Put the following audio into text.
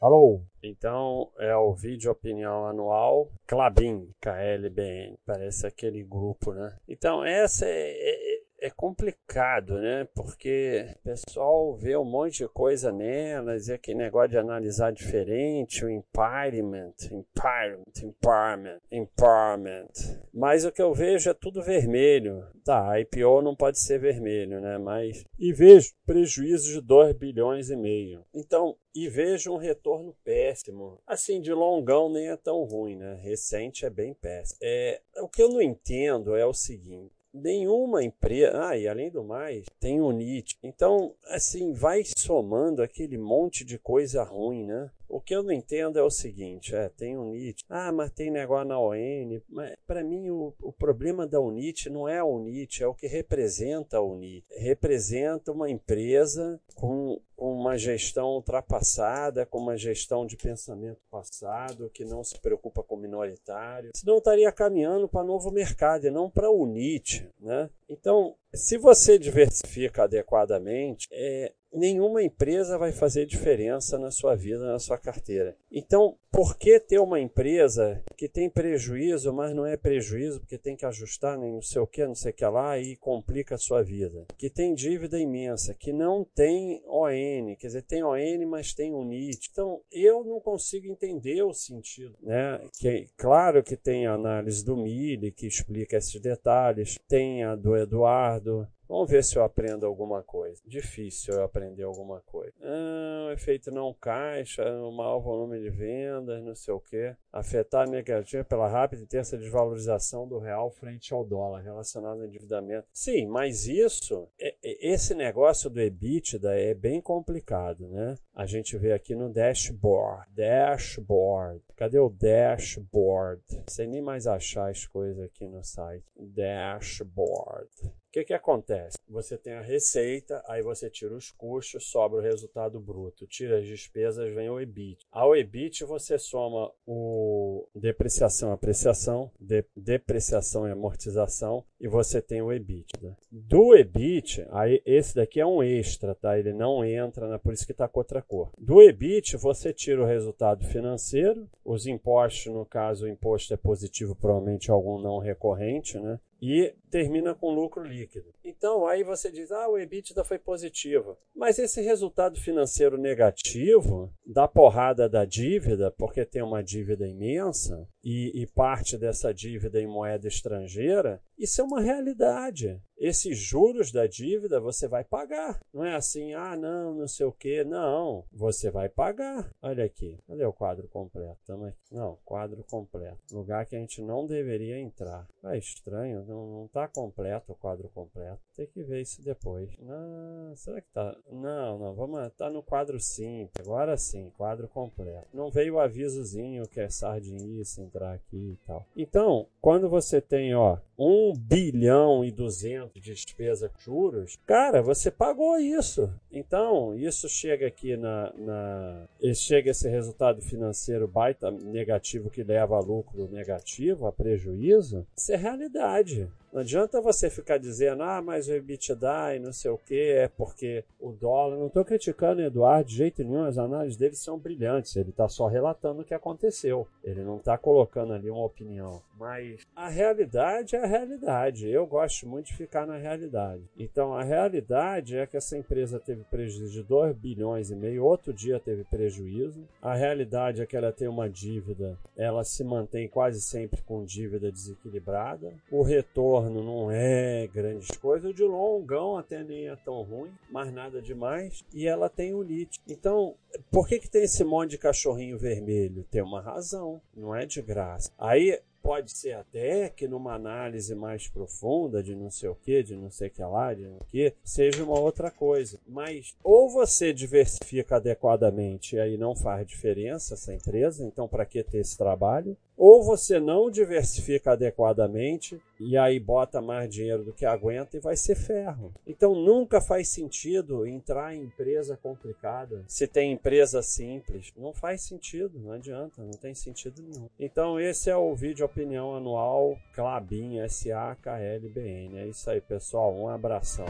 Alô? Então é o vídeo opinião anual Clabin, KLBN, parece aquele grupo, né? Então essa é, é, é complicado, né? Porque o pessoal vê um monte de coisa nelas, e aquele negócio de analisar diferente, o empowerment, empowerment, empowerment, empowerment. Mas o que eu vejo é tudo vermelho. Tá, a IPO não pode ser vermelho, né? Mas. E vejo prejuízo de 2 bilhões e meio. Então, e vejo um retorno péssimo. Assim, de longão nem é tão ruim, né? Recente é bem péssimo. É, o que eu não entendo é o seguinte nenhuma empresa. Ah, e além do mais, tem o NIT. Então, assim, vai somando aquele monte de coisa ruim, né? O que eu não entendo é o seguinte, é, tem o NIT, ah, mas tem negócio na ON, mas para mim o, o problema da UNIT não é a UNIT, é o que representa a UNIT. Representa uma empresa com uma gestão ultrapassada, com uma gestão de pensamento passado, que não se preocupa com minoritário. Senão estaria caminhando para novo mercado e não para a UNIT, né? Então, se você diversifica adequadamente, é, nenhuma empresa vai fazer diferença na sua vida, na sua carteira. Então, por que ter uma empresa que tem prejuízo, mas não é prejuízo porque tem que ajustar nem não sei o que, não sei o que lá e complica a sua vida? Que tem dívida imensa, que não tem ON, quer dizer, tem ON, mas tem o NIT. Então, eu não consigo entender o sentido, né? Que claro que tem a análise do Mille que explica esses detalhes, tem a do Eduardo, Vamos ver se eu aprendo alguma coisa. Difícil eu aprender alguma coisa. Ah, efeito não caixa, o maior volume de vendas, não sei o que. Afetar negativa pela rápida e terça desvalorização do real frente ao dólar relacionado ao endividamento. Sim, mas isso, é, é, esse negócio do EBITDA é bem complicado, né? A gente vê aqui no dashboard. Dashboard. Cadê o dashboard? Sem nem mais achar as coisas aqui no site. Dashboard. O que, que acontece? Você tem a receita, aí você tira os custos, sobra o resultado bruto. Tira as despesas, vem o EBIT. Ao EBIT você soma o depreciação, apreciação, de, depreciação e amortização e você tem o EBITDA. Do EBIT, aí esse daqui é um extra, tá? Ele não entra, na, por isso que está com outra cor. Do EBIT você tira o resultado financeiro, os impostos, no caso o imposto é positivo, provavelmente algum não recorrente, né? e termina com lucro líquido. Então aí você diz, ah, o EBITDA foi positivo. Mas esse resultado financeiro negativo da porrada da dívida, porque tem uma dívida imensa e, e parte dessa dívida em moeda estrangeira, isso é uma realidade. Esses juros da dívida você vai pagar. Não é assim, ah, não, não sei o que. Não, você vai pagar. Olha aqui, cadê o quadro completo? Tamo aqui. Não, quadro completo. Lugar que a gente não deveria entrar. É estranho, não, não tá completo o quadro completo. Tem que ver isso depois. Não, será que tá? Não, não, vamos. Tá no quadro simples. Agora sim, quadro completo. Não veio o avisozinho que é sardinice entrar aqui e tal. Então, quando você tem, ó, 1 bilhão e 200 de despesa juros, cara, você pagou isso. Então, isso chega aqui na, na chega esse resultado financeiro baita negativo que leva a lucro negativo, a prejuízo, isso é realidade. Não adianta você ficar dizendo, ah, mas o EBITDA e não sei o que, é porque o dólar. Não estou criticando o Eduardo de jeito nenhum, as análises dele são brilhantes. Ele está só relatando o que aconteceu. Ele não está colocando ali uma opinião. Mas a realidade é a realidade. Eu gosto muito de ficar na realidade. Então a realidade é que essa empresa teve prejuízo de 2 bilhões e meio, outro dia teve prejuízo. A realidade é que ela tem uma dívida, ela se mantém quase sempre com dívida desequilibrada. O retorno não é grandes coisas, de longão até nem é tão ruim, mas nada demais. E ela tem o LIT. Então, por que, que tem esse monte de cachorrinho vermelho? Tem uma razão, não é de graça. Aí Pode ser até que numa análise mais profunda de não sei o que, de não sei o que lá, de não que, seja uma outra coisa. Mas ou você diversifica adequadamente e aí não faz diferença essa empresa, então para que ter esse trabalho? Ou você não diversifica adequadamente e aí bota mais dinheiro do que aguenta e vai ser ferro. Então nunca faz sentido entrar em empresa complicada se tem empresa simples. Não faz sentido, não adianta, não tem sentido nenhum. Então esse é o vídeo opinião anual Clabin S-A-K-L-B-N. É isso aí, pessoal. Um abração.